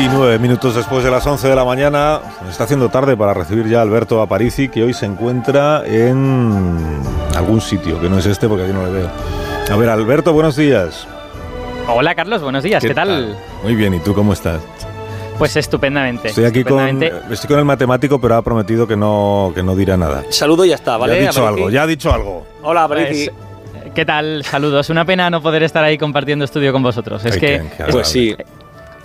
29 minutos después de las 11 de la mañana, está haciendo tarde para recibir ya a Alberto Aparici, que hoy se encuentra en algún sitio, que no es este porque aquí no le veo. A ver, Alberto, buenos días. Hola Carlos, buenos días, ¿qué, tal? Muy bien, ¿y tú cómo estás? Pues estupendamente. Estoy aquí Con, estoy con el matemático, pero ha prometido que no, que no dirá nada. Saludo y ya está, ¿vale? Ya ha dicho algo, ya ha dicho algo. Hola, Aparici. Pues, ¿Qué tal? Saludos. Una pena no poder estar ahí compartiendo estudio con vosotros. Es que, pues sí.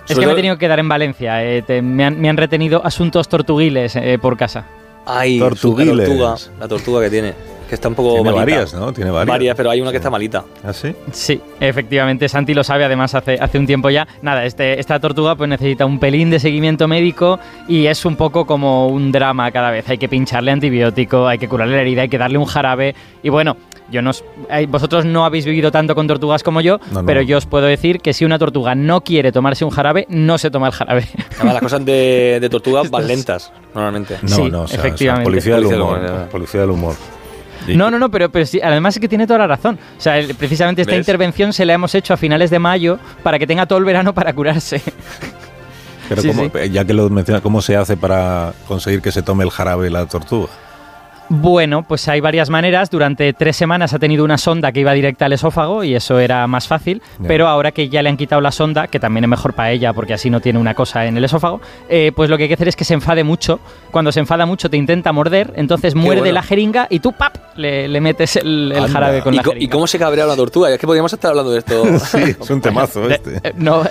Es que me he tenido que quedar en Valencia. Eh, me, han, retenido asuntos tortuguiles eh, por casa. Ay, tortuguiles. La tortuga, la tortuga que tiene que está un poco Tiene malita. varias, ¿no? Tiene varias. Varias, pero hay una que está malita. ¿Ah, sí? Sí, efectivamente. Santi lo sabe, además, hace, hace un tiempo ya. Nada, este, esta tortuga pues necesita un pelín de seguimiento médico y es un poco como un drama cada vez. Hay que pincharle antibiótico, hay que curarle la herida, hay que darle un jarabe. Y bueno, yo no, eh, vosotros no habéis vivido tanto con tortugas como yo, pero yo os puedo decir que si una tortuga no quiere tomarse un jarabe, no se toma el jarabe. las cosas de, de tortugas van lentas, normalmente. No, sí, no, efectivamente. policía, del humor, policía del humor. No, no, no, pero, pero sí, además es que tiene toda la razón. O sea, precisamente esta intervención se la hemos hecho a finales de mayo para que tenga todo el verano para curarse. Pero ya que lo menciona, ¿cómo se hace para conseguir que se tome el jarabe la tortuga? Bueno, pues hay varias maneras. Durante tres semanas ha tenido una sonda que iba directa al esófago y eso era más fácil. Pero ahora que ya le han quitado la sonda, que también es mejor para ella porque así no tiene una cosa en el esófago, eh, pues lo que hay que hacer es que se enfade mucho. Cuando se enfada mucho te intenta morder, entonces muerde la jeringa y tú ¡pap! Le, metes el, jarabe con ¿Y la jeringa. ¿Y cómo se cabrea una tortuga? Es que podríamos estar hablando de esto. sí, es un temazo este. Eh, no,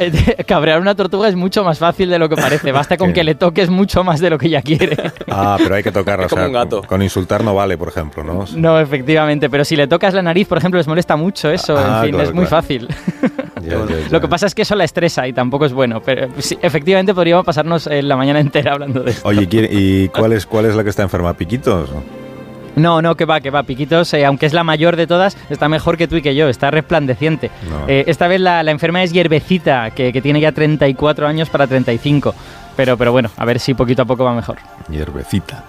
cabrear una tortuga es mucho más fácil de lo que parece. Basta con que le toques mucho más de lo que ella quiere. Ah, pero hay que tocarla. como un gato. Con, insultar no vale, por ejemplo, ¿no? No, efectivamente, pero si le tocas la nariz, por ejemplo, les molesta mucho eso. en ah, fin, es muy fácil. Lo que pasa es que eso la estresa y tampoco es bueno. Pero sí, efectivamente podríamos pasarnos la mañana entera hablando de esto. Oye, ¿y cuál es, cuál es la que está enferma? ¿Piquitos? No, no, que va, que va. Piquitos, eh, aunque es la mayor de todas, está mejor que tú y que yo, está resplandeciente. Eh, esta vez la, la, enferma es Hierbecita, que, que, tiene ya 34 años para 35. Pero, pero bueno, a ver si poquito a poco va mejor. Hierbecita.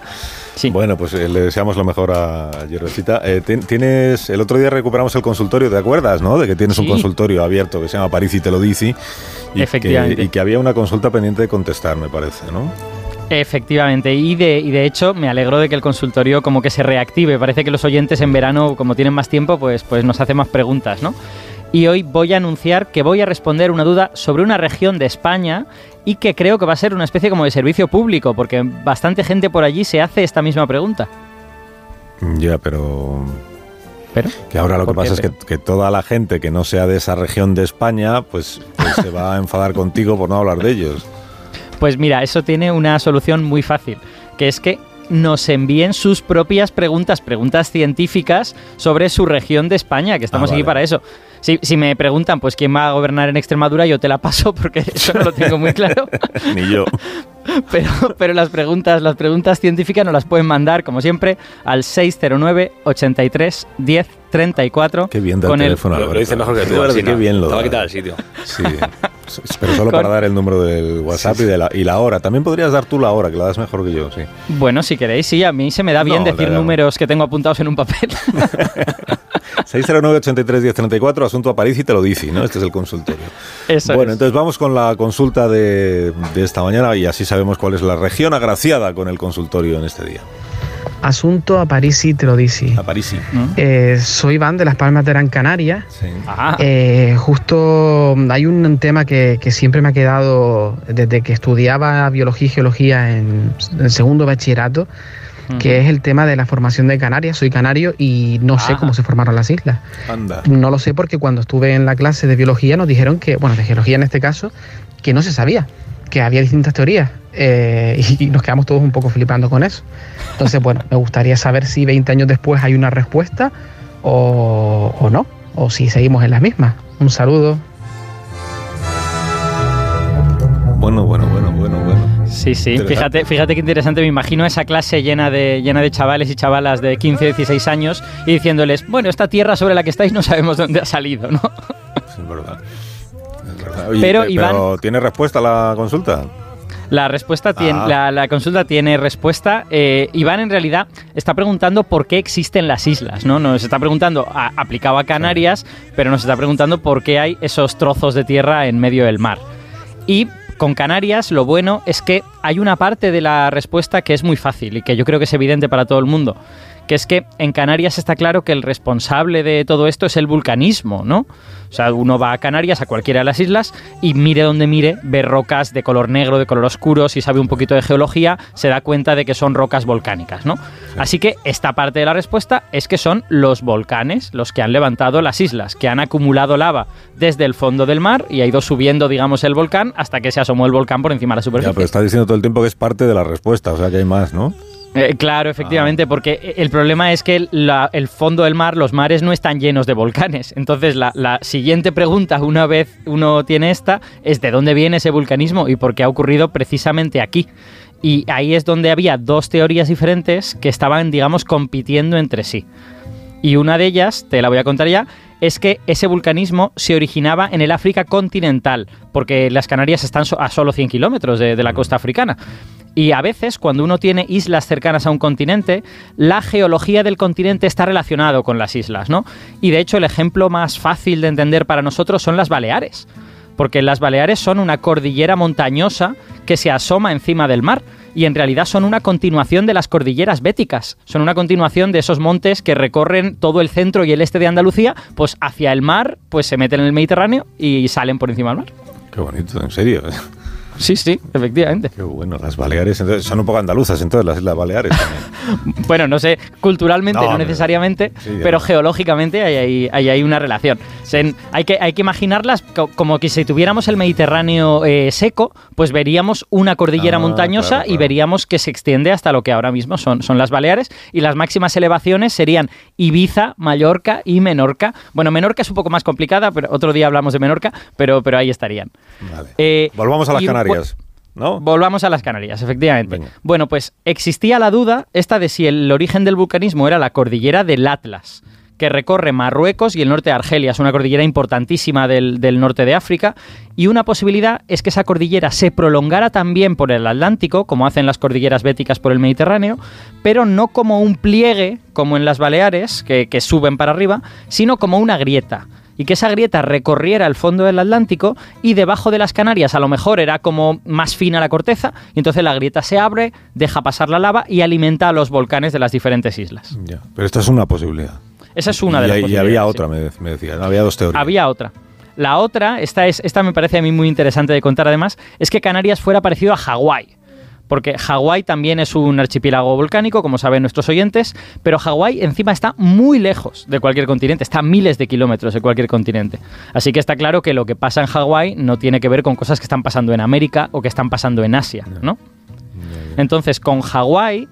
Bueno, pues eh, le deseamos lo mejor a Hierbecita. Eh, tienes, el otro día recuperamos el consultorio, ¿te acuerdas, no? De que tienes un consultorio abierto que se llama París y te lo dice. Y Efectivamente. Que, y que había una consulta pendiente de contestar, me parece, ¿no? Efectivamente, y de, y de hecho me alegro de que el consultorio como que se reactive. Parece que los oyentes en verano, como tienen más tiempo, pues, pues nos hacen más preguntas, ¿no? y hoy voy a anunciar que voy a responder una duda sobre una región de España y que creo que va a ser una especie como de servicio público, porque bastante gente por allí se hace esta misma pregunta. Ya, pero... ¿Pero? Que ahora lo que pasa es que, toda la gente que no sea de esa región de España, pues, pues se va a enfadar contigo por no hablar de ellos. Pues mira, eso tiene una solución muy fácil, que es que nos envíen sus propias preguntas, preguntas científicas sobre su región de España, que estamos ah, aquí para eso. Si, si, me preguntan, pues quién va a gobernar en Extremadura, yo te la paso porque eso no lo tengo muy claro. Ni yo. Pero, pero las preguntas, las preguntas científicas nos las pueden mandar, como siempre, al 609 83 10 34. Qué bien da el teléfono. lo, dice mejor que tú. qué bien lo Te va a quitar el sitio. Sí. Pero solo para dar el número del WhatsApp y, de la, y la hora. También podrías dar tú la hora, que la das mejor que yo, sí. Bueno, si queréis, sí. A mí se me da bien decir números que tengo apuntados en un papel. 609 83 10 34, asunto a París y te lo dice, ¿no? Este es el consultorio. Eso bueno, entonces vamos con la consulta de, de esta mañana y así sabemos cuál es la región agraciada con el consultorio en este día. Asunto a Parisi te lo dice. A Parisi. Eh, soy Iván de Las Palmas de Gran Canaria. Sí. Eh, justo hay un tema que, siempre me ha quedado desde que estudiaba biología y geología en, segundo bachillerato, que es el tema de la formación de Canarias. Soy canario y no sé cómo se formaron las islas. Anda. No lo sé porque cuando estuve en la clase de biología nos dijeron que, bueno, de geología en este caso, que no se sabía que había distintas teorías eh, y nos quedamos todos un poco flipando con eso. Entonces, bueno, me gustaría saber si 20 años después hay una respuesta o, o no, o si seguimos en las mismas. Un saludo. Bueno, bueno, bueno, bueno, bueno. Sí, sí, fíjate, fíjate qué interesante, me imagino esa clase llena de, llena de chavales y chavalas de 15 o 16 años y diciéndoles, bueno, esta tierra sobre la que estáis no sabemos dónde ha salido, ¿no? Es verdad pero, ¿tiene respuesta la consulta? La respuesta tiene, ah. la, consulta tiene respuesta. Eh, Iván en realidad está preguntando por qué existen las islas, ¿no? Nos está preguntando, aplicado a Canarias, pero nos está preguntando por qué hay esos trozos de tierra en medio del mar. Y con Canarias lo bueno es que hay una parte de la respuesta que es muy fácil y que yo creo que es evidente para todo el mundo que es que en Canarias está claro que el responsable de todo esto es el vulcanismo, ¿no? O sea, uno va a Canarias, a cualquiera de las islas, y mire donde mire, ve rocas de color negro, de color oscuro, si sabe un poquito de geología, se da cuenta de que son rocas volcánicas, ¿no? Así que esta parte de la respuesta es que son los volcanes los que han levantado las islas, que han acumulado lava desde el fondo del mar y ha ido subiendo, digamos, el volcán hasta que se asomó el volcán por encima de la superficie. Ya, pero está diciendo todo el tiempo que es parte de la respuesta, o sea que hay más, ¿no? Eh, claro, efectivamente, ah. porque el problema es que el fondo del mar, los mares no están llenos de volcanes. Entonces, la, la, siguiente pregunta, una vez uno tiene esta, es de dónde viene ese vulcanismo y por qué ha ocurrido precisamente aquí. Y ahí es donde había dos teorías diferentes que estaban, digamos, compitiendo entre sí. Y una de ellas, te la voy a contar ya, es que ese vulcanismo se originaba en el África continental, porque las Canarias están a solo 100 kilómetros de, la costa africana. Y a veces, cuando uno tiene islas cercanas a un continente, la geología del continente está relacionado con las islas, ¿no? Y de hecho, el ejemplo más fácil de entender para nosotros son las Baleares porque las Baleares son una cordillera montañosa que se asoma encima del mar y en realidad son una continuación de las cordilleras béticas, son una continuación de esos montes que recorren todo el centro y el este de Andalucía, pues hacia el mar, pues se meten en el Mediterráneo y salen por encima del mar. Qué bonito, en serio. Sí, sí, efectivamente. Qué bueno, las Baleares son un poco andaluzas entonces las Islas Baleares también. bueno, no sé, culturalmente no, necesariamente, pero geológicamente hay, hay, una relación. hay, que, hay que imaginarlas como que si tuviéramos el Mediterráneo eh, seco, pues veríamos una cordillera ah, montañosa y veríamos que se extiende hasta lo que ahora mismo son, son las Baleares y las máximas elevaciones serían Ibiza, Mallorca y Menorca. Bueno, Menorca es un poco más complicada, pero otro día hablamos de Menorca, pero, pero ahí estarían. Vale. Eh, Volvamos a las Canarias. ¿No? Volvamos a las Canarias, efectivamente. Bueno, pues existía la duda esta de si el origen del vulcanismo era la cordillera del Atlas, que recorre Marruecos y el norte de Argelia. Es una cordillera importantísima del, del, norte de África. Y una posibilidad es que esa cordillera se prolongara también por el Atlántico, como hacen las cordilleras béticas por el Mediterráneo, pero no como un pliegue, como en las Baleares, que, que suben para arriba, sino como una grieta y que esa grieta recorriera el fondo del Atlántico y debajo de las Canarias a lo mejor era como más fina la corteza y entonces la grieta se abre, deja pasar la lava y alimenta a los volcanes de las diferentes islas. Ya, pero esta es una posibilidad. Esa es una de las posibilidades. Y había otra, me, me decía, había dos teorías. Había otra. La otra, esta, es, esta me parece a mí muy interesante de contar además, es que Canarias fuera parecido a Hawái porque Hawái también es un archipiélago volcánico, como saben nuestros oyentes, pero Hawái encima está muy lejos de cualquier continente, está a miles de kilómetros de cualquier continente. Así que está claro que lo que pasa en Hawái no tiene que ver con cosas que están pasando en América o que están pasando en Asia, ¿no? Entonces, con Hawái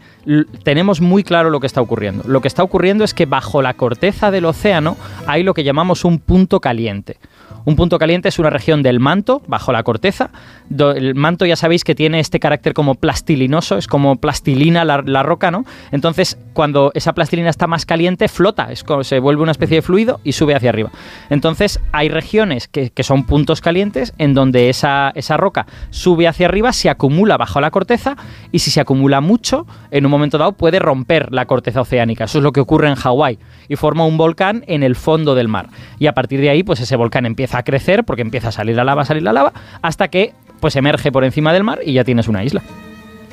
tenemos muy claro lo que está ocurriendo. Lo que está ocurriendo es que bajo la corteza del océano hay lo que llamamos un punto caliente. Un punto caliente es una región del manto, bajo la corteza. el manto ya sabéis que tiene este carácter como plastilinoso, es como plastilina la, roca, ¿no? Entonces, cuando esa plastilina está más caliente, flota, es como se vuelve una especie de fluido y sube hacia arriba. Entonces, hay regiones que, son puntos calientes en donde esa, esa roca sube hacia arriba, se acumula bajo la corteza y si se acumula mucho, en un momento dado puede romper la corteza oceánica. Eso es lo que ocurre en Hawái y forma un volcán en el fondo del mar. Y a partir de ahí, pues ese volcán empieza a crecer porque empieza a salir la lava, a salir la lava, hasta que pues emerge por encima del mar y ya tienes una isla.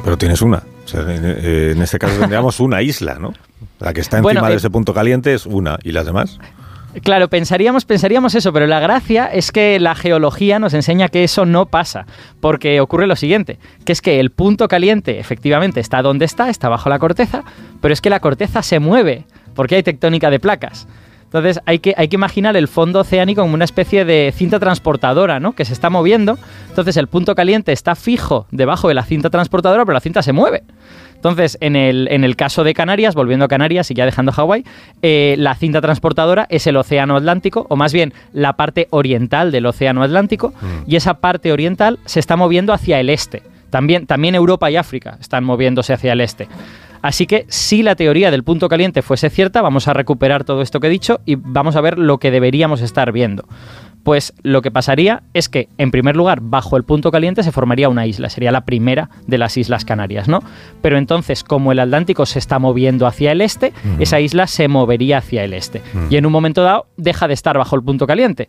Pero tienes una. en, este caso tendríamos una isla, ¿no? La que está encima de eh, ese punto caliente es una. ¿Y las demás? Claro, pensaríamos, pensaríamos eso, pero la gracia es que la geología nos enseña que eso no pasa, porque ocurre lo siguiente, que es que el punto caliente efectivamente está donde está, está bajo la corteza, pero es que la corteza se mueve, porque hay tectónica de placas. Entonces hay que, hay que imaginar el fondo oceánico como una especie de cinta transportadora, ¿no? Que se está moviendo. Entonces el punto caliente está fijo debajo de la cinta transportadora, pero la cinta se mueve. Entonces, en el, en el caso de Canarias, volviendo a Canarias y ya dejando Hawái, eh, la cinta transportadora es el Océano Atlántico, o más bien la parte oriental del Océano Atlántico, mm. y esa parte oriental se está moviendo hacia el este. También, también Europa y África están moviéndose hacia el este. Así que si la teoría del punto caliente fuese cierta, vamos a recuperar todo esto que he dicho y vamos a ver lo que deberíamos estar viendo. Pues lo que pasaría es que, en primer lugar, bajo el punto caliente se formaría una isla, sería la primera de las Islas Canarias, ¿no? Pero entonces, como el Atlántico se está moviendo hacia el este, esa isla se movería hacia el este. Y en un momento dado deja de estar bajo el punto caliente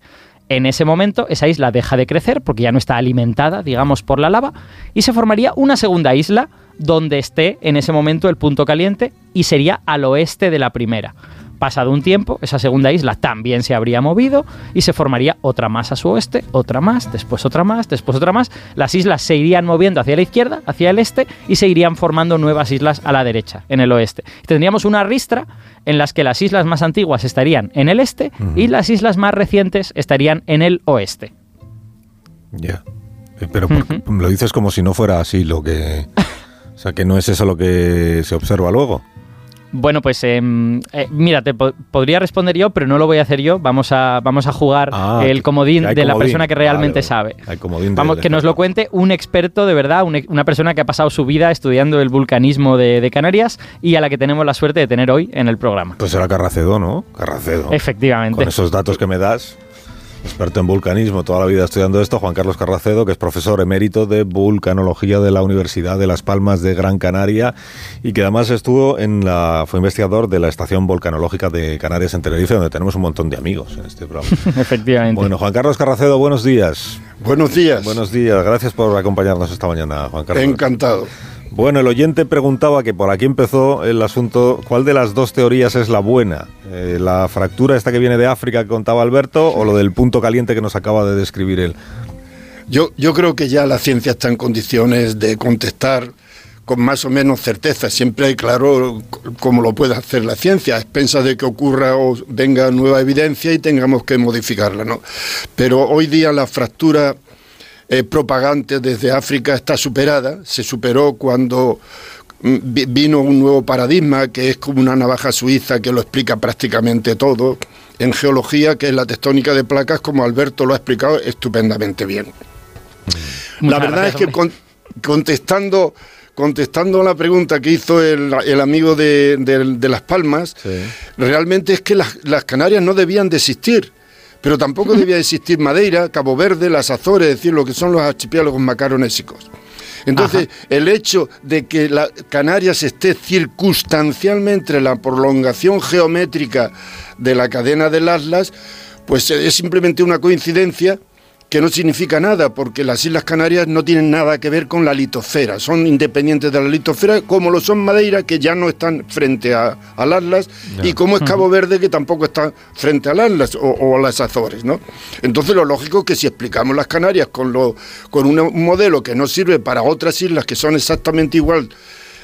En ese momento esa isla deja de crecer porque ya no está alimentada, digamos, por la lava y se formaría una segunda isla donde esté en ese momento el punto caliente y sería al oeste de la primera. Pasado un tiempo, esa segunda isla también se habría movido y se formaría otra más a su oeste, otra más, después otra más, después otra más. Las islas se irían moviendo hacia la izquierda, hacia el este y se irían formando nuevas islas a la derecha, en el oeste. Tendríamos una ristra en las que las islas más antiguas estarían en el este y las islas más recientes estarían en el oeste. Ya. Eh, pero lo dices como si no fuera así lo que... O sea, que no es eso lo que se observa luego. Bueno, pues em, eh, mira, te podría responder yo, pero no lo voy a hacer yo. Vamos a, vamos a jugar ah, el comodín de la persona que realmente sabe. vamos, que nos lo cuente un experto de verdad, una persona que ha pasado su vida estudiando el vulcanismo de, de, Canarias y a la que tenemos la suerte de tener hoy en el programa. Pues será Carracedo, ¿no? Carracedo. Efectivamente. Con esos datos que me das experto en vulcanismo, toda la vida estudiando esto, Juan Carlos Carracedo, que es profesor emérito de vulcanología de la Universidad de Las Palmas de Gran Canaria y que además estuvo en la fue investigador de la Estación Volcanológica de Canarias en Tenerife, donde tenemos un montón de amigos en este programa. Efectivamente. Bueno, Juan Carlos Carracedo, buenos días. Buenos días. Buenos días. Gracias por acompañarnos esta mañana, Juan Carlos. Encantado. Bueno, el oyente preguntaba que por aquí empezó el asunto, ¿cuál de las dos teorías es la buena? Eh, ¿La fractura esta que viene de África que contaba Alberto o lo del punto caliente que nos acaba de describir él? Yo, yo creo que ya la ciencia está en condiciones de contestar con más o menos certeza. Siempre hay claro cómo lo puede hacer la ciencia, a expensas de que ocurra o venga nueva evidencia y tengamos que modificarla. ¿no? Pero hoy día la fractura eh, propagante desde África está superada, se superó cuando mm, vino un nuevo paradigma que es como una navaja suiza que lo explica prácticamente todo en geología, que es la tectónica de placas, como Alberto lo ha explicado estupendamente bien. la verdad es que contestando contestando la pregunta que hizo el, amigo de, Las Palmas, realmente es que las, las Canarias no debían de existir pero tampoco debía existir Madeira, Cabo Verde, las Azores, es decir, lo que son los archipiélagos macaronésicos. Entonces, el hecho de que la Canarias esté circunstancialmente en la prolongación geométrica de la cadena del Atlas, pues es simplemente una coincidencia que no significa nada, porque las Islas Canarias no tienen nada que ver con la litosfera, son independientes de la litosfera, como lo son Madeira, que ya no están frente a, al Atlas, y como es Cabo Verde, que tampoco está frente al Atlas o, a las Azores. ¿no? Entonces, lo lógico es que si explicamos las Canarias con, lo, con un modelo que no sirve para otras islas que son exactamente igual,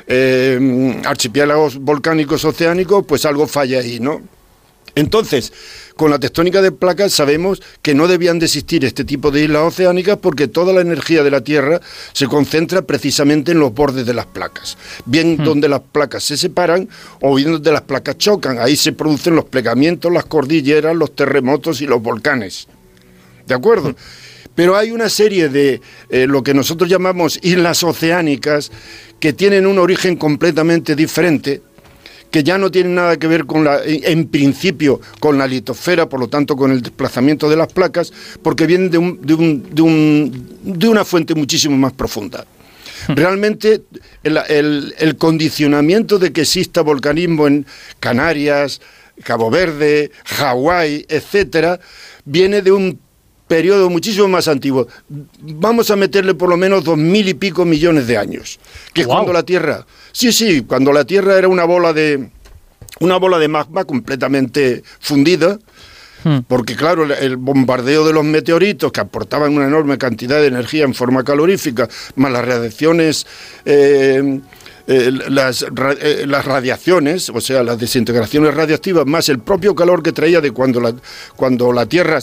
eh, archipiélagos volcánicos oceánicos, pues algo falla ahí, ¿no? Entonces, con la tectónica de placas sabemos que no debían de existir este tipo de islas oceánicas porque toda la energía de la Tierra se concentra precisamente en los bordes de las placas, bien hmm. donde las placas se separan o bien donde las placas chocan. Ahí se producen los plegamientos, las cordilleras, los terremotos y los volcanes. ¿De acuerdo? Pero hay una serie de eh, lo que nosotros llamamos islas oceánicas que tienen un origen completamente diferente que ya no tienen nada que ver con la, en principio con la litosfera, por lo tanto con el desplazamiento de las placas, porque vienen de, un, de, un, de, un, de una fuente muchísimo más profunda. Hmm. Realmente el, el, condicionamiento de que exista volcanismo en Canarias, Cabo Verde, Hawái, etcétera, viene de un periodo muchísimo más antiguo. Vamos a meterle por lo menos dos mil y pico millones de años, que es cuando la Tierra Sí, sí, cuando la Tierra era una bola de una bola de magma completamente fundida, hmm. porque claro, el bombardeo de los meteoritos que aportaban una enorme cantidad de energía en forma calorífica, más las radiaciones eh, eh, las, eh, las, radiaciones, o sea, las desintegraciones radiactivas, más el propio calor que traía de cuando la, cuando la Tierra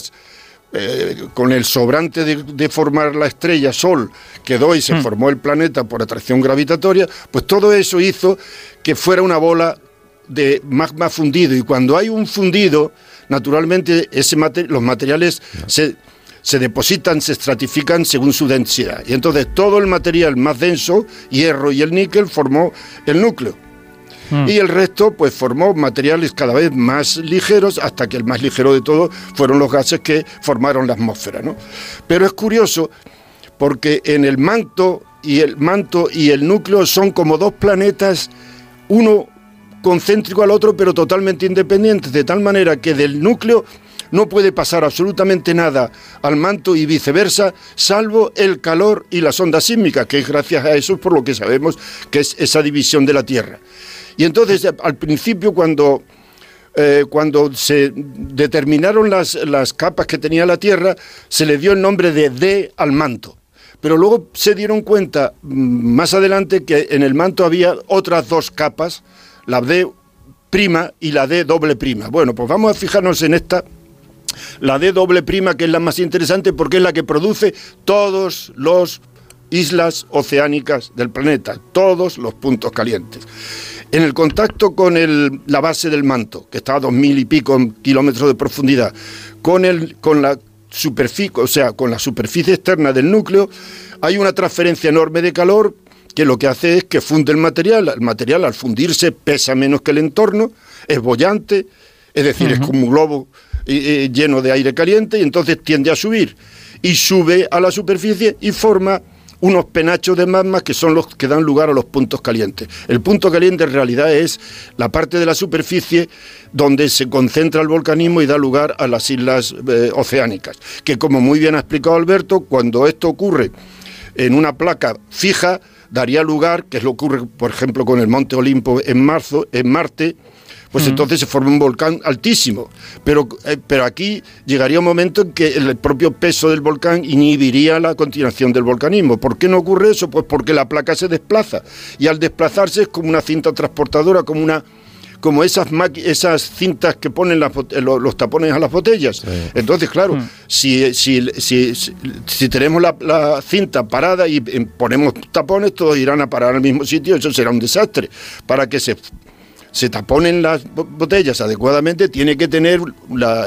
eh, con el sobrante de, formar la estrella Sol quedó y se hmm. formó el planeta por atracción gravitatoria, pues todo eso hizo que fuera una bola de magma fundido. Y cuando hay un fundido, naturalmente ese los materiales se, se depositan, se estratifican según su densidad. Y entonces todo el material más denso, hierro y el níquel, formó el núcleo. Mm. Y el resto, pues formó materiales cada vez más ligeros, hasta que el más ligero de todo fueron los gases que formaron la atmósfera. ¿no? Pero es curioso porque en el manto y el manto y el núcleo son como dos planetas, uno concéntrico al otro, pero totalmente independientes, de tal manera que del núcleo no puede pasar absolutamente nada al manto y viceversa, salvo el calor y las ondas sísmicas, que es gracias a eso por lo que sabemos que es esa división de la Tierra. Y entonces, al principio, cuando eh, cuando se determinaron las, las, capas que tenía la Tierra, se le dio el nombre de D al manto. Pero luego se dieron cuenta mm, más adelante que en el manto había otras dos capas, la D prima y la D doble prima. Bueno, pues vamos a fijarnos en esta, la D doble prima, que es la más interesante porque es la que produce todos los islas oceánicas del planeta, todos los puntos calientes. En el contacto con la base del manto, que está a dos mil y pico kilómetros de profundidad, con, el, con la superficie, o sea, con la superficie externa del núcleo, hay una transferencia enorme de calor que lo que hace es que funde el material. El material al fundirse pesa menos que el entorno, es bollante, es decir, es como un globo lleno de aire caliente y entonces tiende a subir. Y sube a la superficie y forma unos penachos de magma que son los que dan lugar a los puntos calientes. El punto caliente en realidad es la parte de la superficie donde se concentra el volcanismo y da lugar a las islas eh, oceánicas, que como muy bien ha explicado Alberto, cuando esto ocurre en una placa fija, daría lugar, que es lo que ocurre, por ejemplo, con el Monte Olimpo en marzo, en Marte, pues entonces se forma un volcán altísimo. Pero, eh, pero aquí llegaría un momento en que el propio peso del volcán inhibiría la continuación del volcanismo. ¿Por qué no ocurre eso? Pues porque la placa se desplaza y al desplazarse es como una cinta transportadora, como una como esas esas cintas que ponen los, tapones a las botellas. Entonces, claro, hmm. si, si, si, si, tenemos la, la, cinta parada y ponemos tapones, todos irán a parar al mismo sitio, eso será un desastre. Para que se se taponen las botellas adecuadamente, tiene que tener la,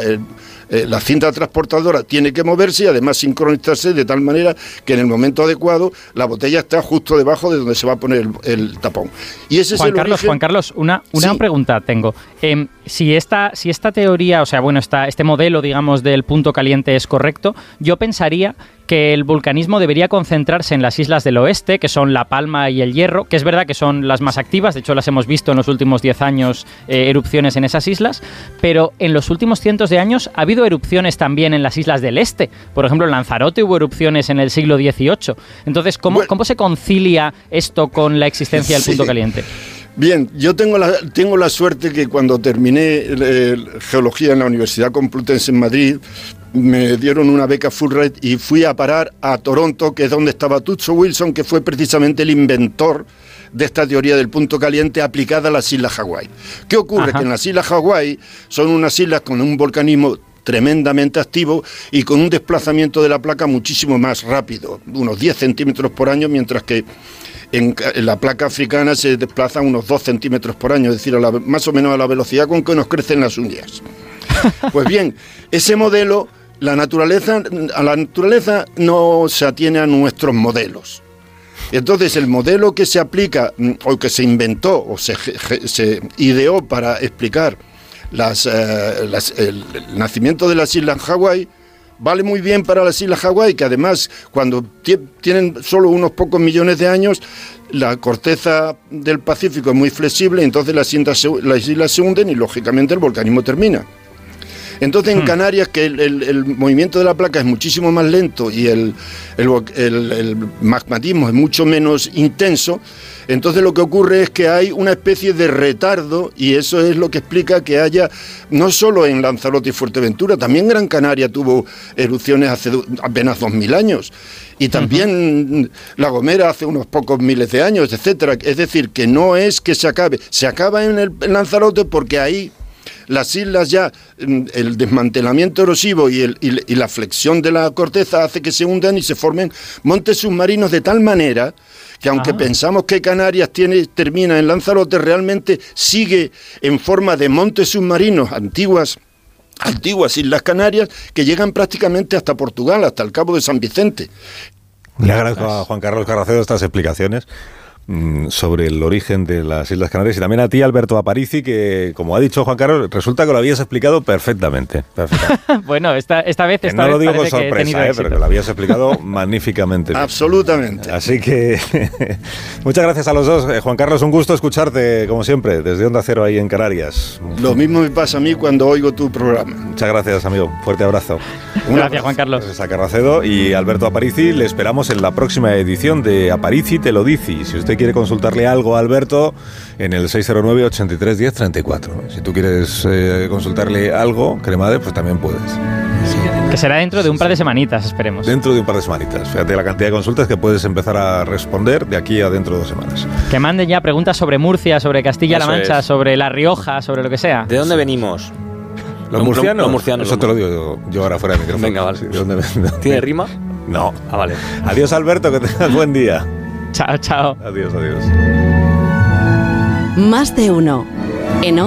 eh, la cinta transportadora tiene que moverse y además sincronizarse de tal manera que en el momento adecuado la botella está justo debajo de donde se va a poner el, tapón. Y ese Juan Carlos, Juan Carlos, una, una pregunta tengo. Em, si, esta, si esta teoría, o sea, bueno, esta, este modelo, digamos, del punto caliente es correcto, yo pensaría que el vulcanismo debería concentrarse en las islas del oeste, que son La Palma y el Hierro, que es verdad que son las más activas, de hecho las hemos visto en los últimos 10 años eh, erupciones en esas islas, pero en los últimos cientos de años ha habido erupciones también en las islas del este. Por ejemplo, en Lanzarote hubo erupciones en el siglo XVIII. Entonces, ¿cómo, ¿cómo se concilia esto con la existencia del punto caliente? Bien, yo tengo la, tengo la suerte que cuando terminé eh, geología en la Universidad Complutense en Madrid, me dieron una beca Fulbright y fui a parar a Toronto, que es donde estaba Tutso Wilson, que fue precisamente el inventor de esta teoría del punto caliente aplicada a las islas Hawái. ¿Qué ocurre? Que en las islas Hawái son unas islas con un volcanismo tremendamente activo y con un desplazamiento de la placa muchísimo más rápido, unos 10 centímetros por año, mientras que en, la placa africana se desplaza unos 2 centímetros por año, es decir, más o menos a la velocidad con que nos crecen las uñas. Pues bien, ese modelo la naturaleza, a la naturaleza no se atiene a nuestros modelos. Entonces, el modelo que se aplica mm, o que se inventó o se, ideó para explicar las, eh, el, nacimiento de las islas Hawái vale muy bien para las islas Hawái, que además, cuando tienen solo unos pocos millones de años, la corteza del Pacífico es muy flexible, entonces las las islas se hunden y lógicamente el volcanismo termina. Entonces en hmm. Canarias, que el, movimiento de la placa es muchísimo más lento y el, magmatismo es mucho menos intenso, entonces lo que ocurre es que hay una especie de retardo y eso es lo que explica que haya, no solo en Lanzarote y Fuerteventura, también Gran Canaria tuvo erupciones hace apenas dos mil años y también La Gomera hace unos pocos miles de años, etcétera. Es decir, que no es que se acabe, se acaba en el Lanzarote porque ahí las islas ya, mm, el desmantelamiento erosivo y, el, y, la flexión de la corteza hace que se hundan y se formen montes submarinos de tal manera que aunque ah. pensamos que Canarias tiene, termina en Lanzarote, realmente sigue en forma de montes submarinos antiguas antiguas Islas Canarias que llegan prácticamente hasta Portugal, hasta el Cabo de San Vicente. Le agradezco a Juan Carlos Carracedo estas explicaciones sobre el origen de las Islas Canarias y también a ti, Alberto Aparici, que como ha dicho Juan Carlos, resulta que lo habías explicado perfectamente. bueno, esta, esta vez... Esta no lo digo con sorpresa, eh, pero que lo habías explicado magníficamente. Absolutamente. Así que muchas gracias a los dos. Eh, Juan Carlos, un gusto escucharte, como siempre, desde Onda Cero ahí en Canarias. Lo mismo me pasa a mí cuando oigo tu programa. Muchas gracias, amigo. Fuerte abrazo. gracias, Juan Carlos. Gracias a Carracedo y Alberto Aparici. Le esperamos en la próxima edición de Aparici te lo dice. Si usted quiere consultarle algo a Alberto, en el 609 83 10 34. Si tú quieres eh, consultarle algo, Cremade, pues también puedes. Que será dentro de un par de semanitas, esperemos. Dentro de un par de semanitas. Fíjate la cantidad de consultas que puedes empezar a responder de aquí a dentro de dos semanas. Que manden ya preguntas sobre Murcia, sobre Castilla-La Mancha, sobre La Rioja, sobre lo que sea. ¿De dónde venimos? ¿Los murcianos? Los murcianos. Eso te lo digo yo, ahora fuera de micrófono. Venga, vale. ¿Tiene rima? No. Ah, vale. Adiós, Alberto, que tengas buen día. Chao, chao. Adiós, adiós. Más de uno.